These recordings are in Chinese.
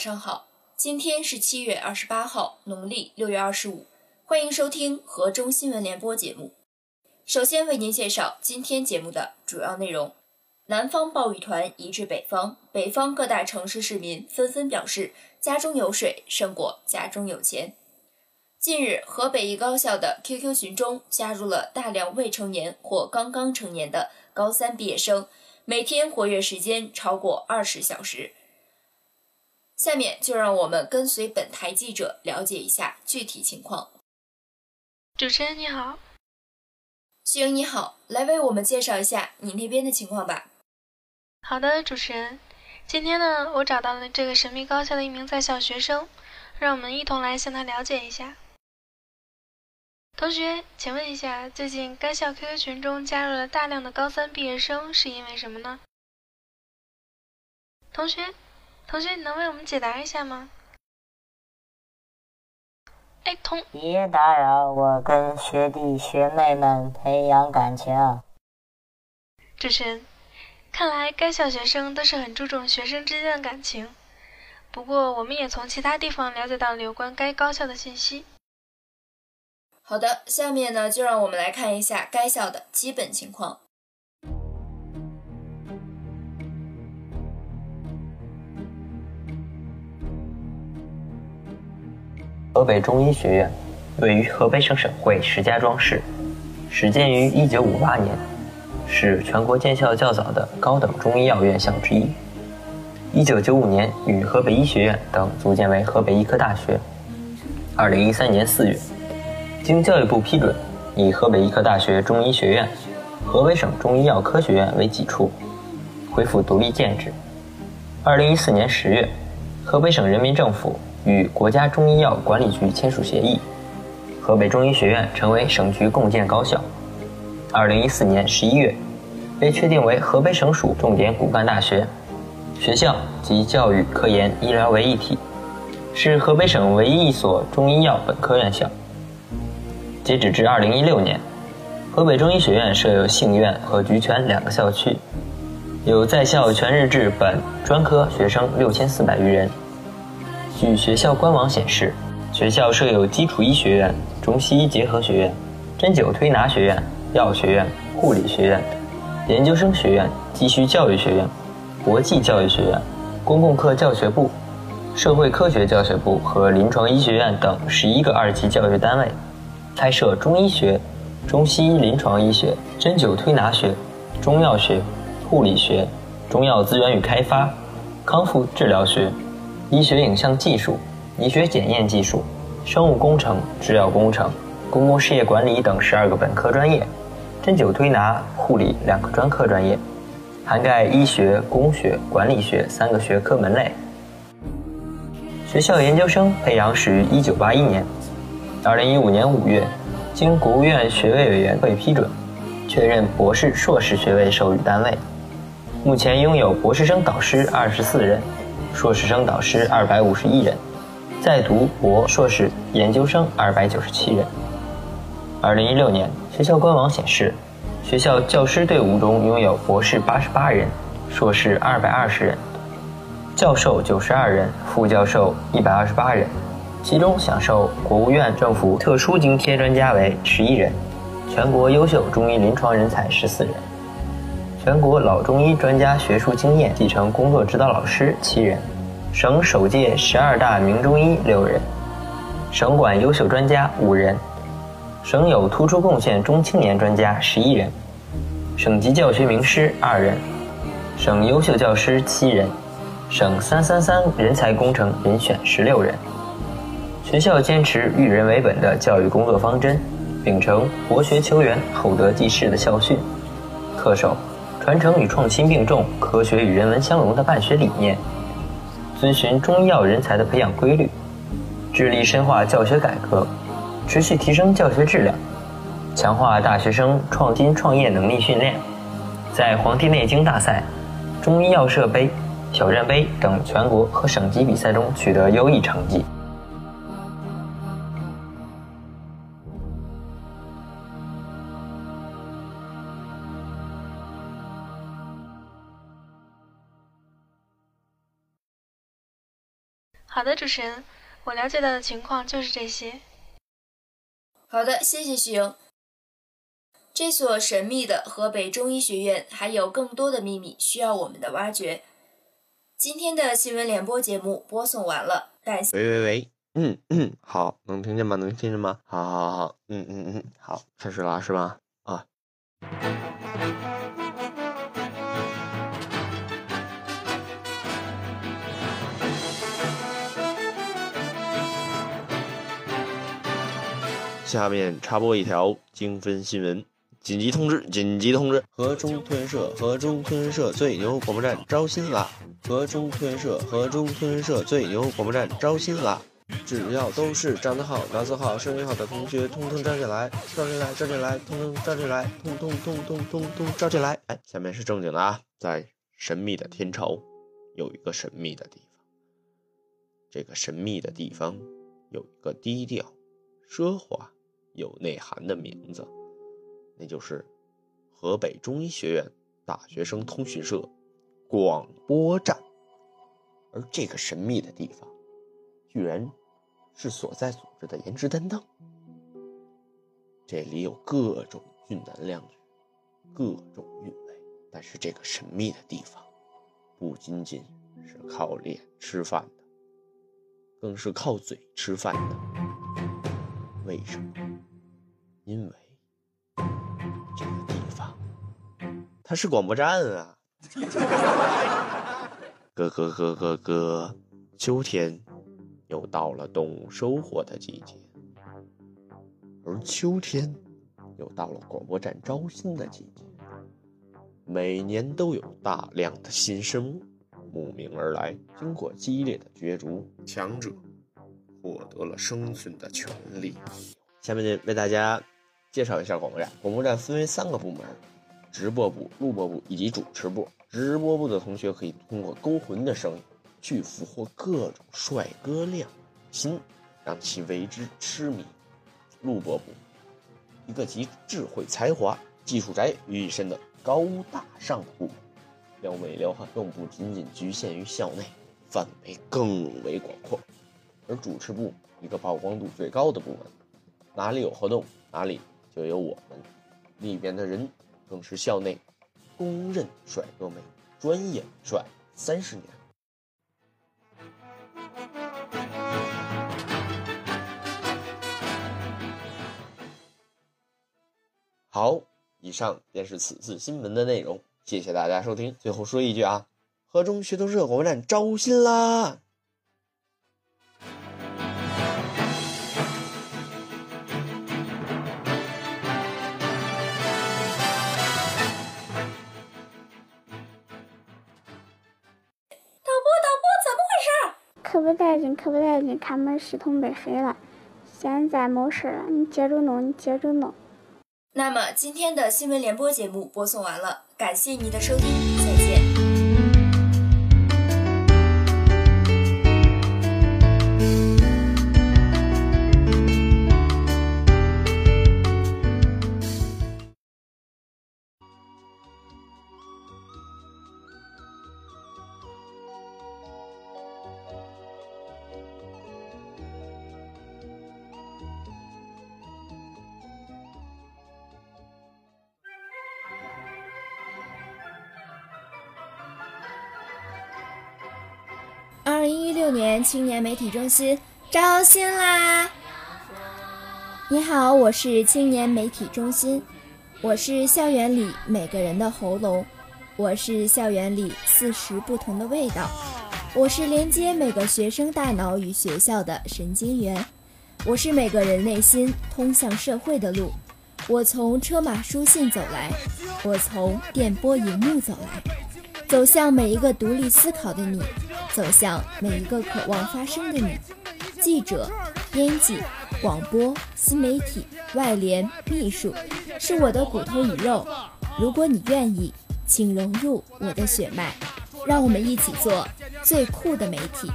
晚上好，今天是七月二十八号，农历六月二十五，欢迎收听河中新闻联播节目。首先为您介绍今天节目的主要内容：南方暴雨团移至北方，北方各大城市市民纷纷表示家中有水胜过家中有钱。近日，河北一高校的 QQ 群中加入了大量未成年或刚刚成年的高三毕业生，每天活跃时间超过二十小时。下面就让我们跟随本台记者了解一下具体情况。主持人你好，徐莹你好，来为我们介绍一下你那边的情况吧。好的，主持人，今天呢，我找到了这个神秘高校的一名在校学生，让我们一同来向他了解一下。同学，请问一下，最近该校 QQ 群中加入了大量的高三毕业生，是因为什么呢？同学，同学，你能为我们解答一下吗？哎，同别打扰我跟学弟学妹们培养感情。主持人，看来该校学生都是很注重学生之间的感情。不过，我们也从其他地方了解到了有关该高校的信息。好的，下面呢，就让我们来看一下该校的基本情况。河北中医学院位于河北省省会石家庄市，始建于1958年，是全国建校较早的高等中医药院校之一。1995年与河北医学院等组建为河北医科大学。2013年4月。经教育部批准，以河北医科大学中医学院、河北省中医药科学院为己处，恢复独立建制。二零一四年十月，河北省人民政府与国家中医药管理局签署协议，河北中医学院成为省局共建高校。二零一四年十一月，被确定为河北省属重点骨干大学，学校集教育、科研、医疗为一体，是河北省唯一一所中医药本科院校。截止至二零一六年，河北中医学院设有杏院和菊泉两个校区，有在校全日制本专科学生六千四百余人。据学校官网显示，学校设有基础医学院、中西医结合学院、针灸推拿学院、药学院、护理学院、研究生学院、继续教育学院、国际教育学院、公共课教学部、社会科学教学部和临床医学院等十一个二级教育单位。开设中医学、中西医临床医学、针灸推拿学、中药学、护理学、中药资源与开发、康复治疗学、医学影像技术、医学检验技术、生物工程、制药工程、公共事业管理等十二个本科专业，针灸推拿、护理两个专科专业，涵盖医学、工学、管理学三个学科门类。学校研究生培养始于一九八一年。二零一五年五月，经国务院学位委员会批准，确认博士、硕士学位授予单位。目前拥有博士生导师二十四人，硕士生导师二百五十一人，在读博、硕士研究生二百九十七人。二零一六年，学校官网显示，学校教师队伍中拥有博士八十八人，硕士二百二十人，教授九十二人，副教授一百二十八人。其中享受国务院政府特殊津贴专家为十一人，全国优秀中医临床人才十四人，全国老中医专家学术经验继承工作指导老师七人，省首届十二大名中医六人，省管优秀专家五人，省有突出贡献中青年专家十一人，省级教学名师二人，省优秀教师七人，省三三三人才工程遴选十六人。学校坚持育人为本的教育工作方针，秉承博学求源、厚德济世的校训，恪守传承与创新并重、科学与人文相融的办学理念，遵循中医药人才的培养规律，致力深化教学改革，持续提升教学质量，强化大学生创新创业能力训练，在《黄帝内经》大赛、中医药社杯、挑战杯等全国和省级比赛中取得优异成绩。好的，主持人，我了解到的情况就是这些。好的，谢谢徐莹。这所神秘的河北中医学院还有更多的秘密需要我们的挖掘。今天的新闻联播节目播送完了，感谢。喂喂喂，嗯嗯，好，能听见吗？能听见吗？好好好，嗯嗯嗯，好，开始了是吧？啊。下面插播一条精分新闻，紧急通知！紧急通知！河中吞社，河中吞社最牛广播站招新啦！河中吞社，河中吞社最牛广播站招新啦！只要都是长得好、脑子好、声音好的同学，通通招进来，招进来，招进来，通通招进来，通通通通通通招进来！哎，下面是正经的啊，在神秘的天朝，有一个神秘的地方，这个神秘的地方有一个低调、奢华。有内涵的名字，那就是河北中医学院大学生通讯社广播站。而这个神秘的地方，居然是所在组织的颜值担当。这里有各种俊男靓女，各种韵味。但是这个神秘的地方，不仅仅是靠脸吃饭的，更是靠嘴吃饭的。为什么？因为这个地方，它是广播站啊！咯咯咯咯咯，秋天又到了动物收获的季节，而秋天又到了广播站招新的季节。每年都有大量的新生慕名而来，经过激烈的角逐，强者获得了生存的权利。下面，为大家。介绍一下广播站。广播站分为三个部门：直播部、录播部以及主持部。直播部的同学可以通过勾魂的声音，去俘获各种帅哥靓心，让其为之痴迷。录播部，一个集智慧才华、技术宅于一身的高大上部门，撩妹撩汉更不仅仅局限于校内，范围更为广阔。而主持部，一个曝光度最高的部门，哪里有活动，哪里。就有我们里边的人，更是校内公认帅哥美，专业帅三十年。好，以上便是此次新闻的内容，谢谢大家收听。最后说一句啊，河中学通社广播站招新啦！可不带劲，可不带劲，他们系统被黑了，现在没事了，你接着弄，你接着弄。那么今天的新闻联播节目播送完了，感谢您的收听，再见。二零一六年青年媒体中心招新啦！你好，我是青年媒体中心，我是校园里每个人的喉咙，我是校园里四十不同的味道，我是连接每个学生大脑与学校的神经元，我是每个人内心通向社会的路。我从车马书信走来，我从电波荧幕走来，走向每一个独立思考的你。走向每一个渴望发声的你，记者、编辑、广播、新媒体、外联、秘书，是我的骨头与肉。如果你愿意，请融入我的血脉，让我们一起做最酷的媒体。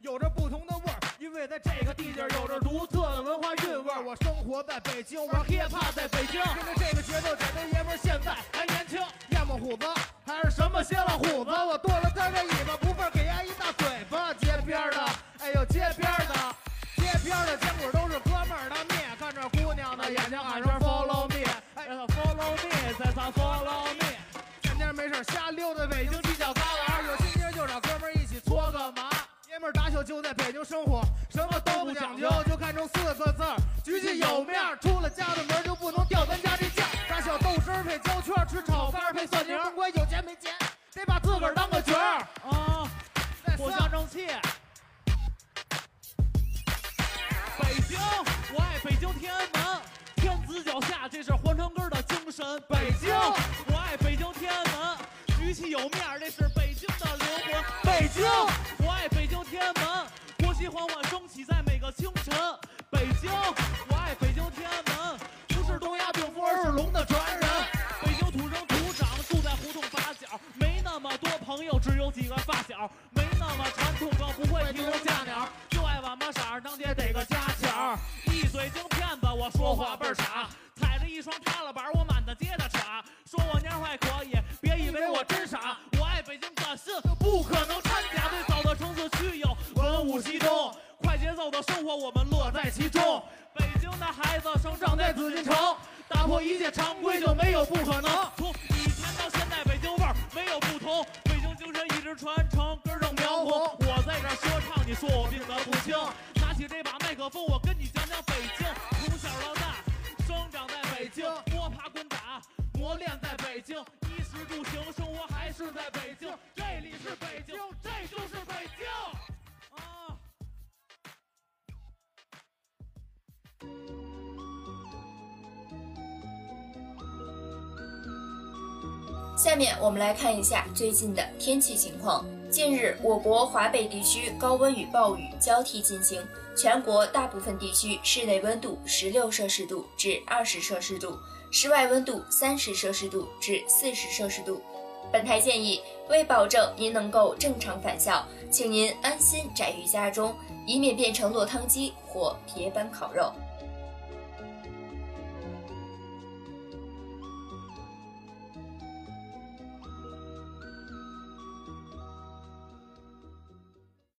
有着不同的，因为在这个地界有着独特的文化韵味。我生活在北京，玩 hiphop 在北京，跟着这个节奏，这些爷们现在还年轻。要么虎子，还是什么歇了虎子？我剁了他的尾巴，不忿给丫一大嘴巴。街边的，哎呦，街边的，街边的，坚果都是哥们儿的面。就在北京生活，什么都不讲究，就看重四个字儿：举起有面儿。出了家的门就不能掉咱家这价。打小豆汁儿配焦圈儿，吃炒饭配蒜泥儿，甭管有钱没钱，得把自个儿当个角儿啊！藿香正气。北京，我爱北京天安门，天子脚下，这是皇城根儿的精神。北京，我爱北京天安门，举起有面儿，这是北京的灵魂。北京，我爱天安门，国旗缓缓升起在每个清晨。北京，我爱北京天安门，不是东亚病夫，而是龙的传人。北京土生土长，住在胡同八角，没那么多朋友，只有几个发小，没那么传统，更不会提供架鸟，就爱晚马色儿，当街逮个家巧，一嘴京骗子，我说话倍儿傻，踩着一双踏拉板，我满大街的插，说我蔫坏可以，别以为我真傻，我爱北京可信，不可能生活我们乐在其中，北京的孩子生长在紫禁城，打破一切常规就没有不可能，从以前到现在北京味儿没有不同，北京精神一直传承，根正苗红，我在这说唱，你说我病得不轻，拿起这把麦克风，我跟你讲讲北京，从小到大生长在北京，摸爬滚打磨练在北京，衣食住行生活还是在北京，这里是北京，这就是下面我们来看一下最近的天气情况。近日，我国华北地区高温与暴雨交替进行，全国大部分地区室内温度十六摄氏度至二十摄氏度，室外温度三十摄氏度至四十摄氏度。本台建议，为保证您能够正常返校，请您安心宅于家中，以免变成落汤鸡或铁板烤肉。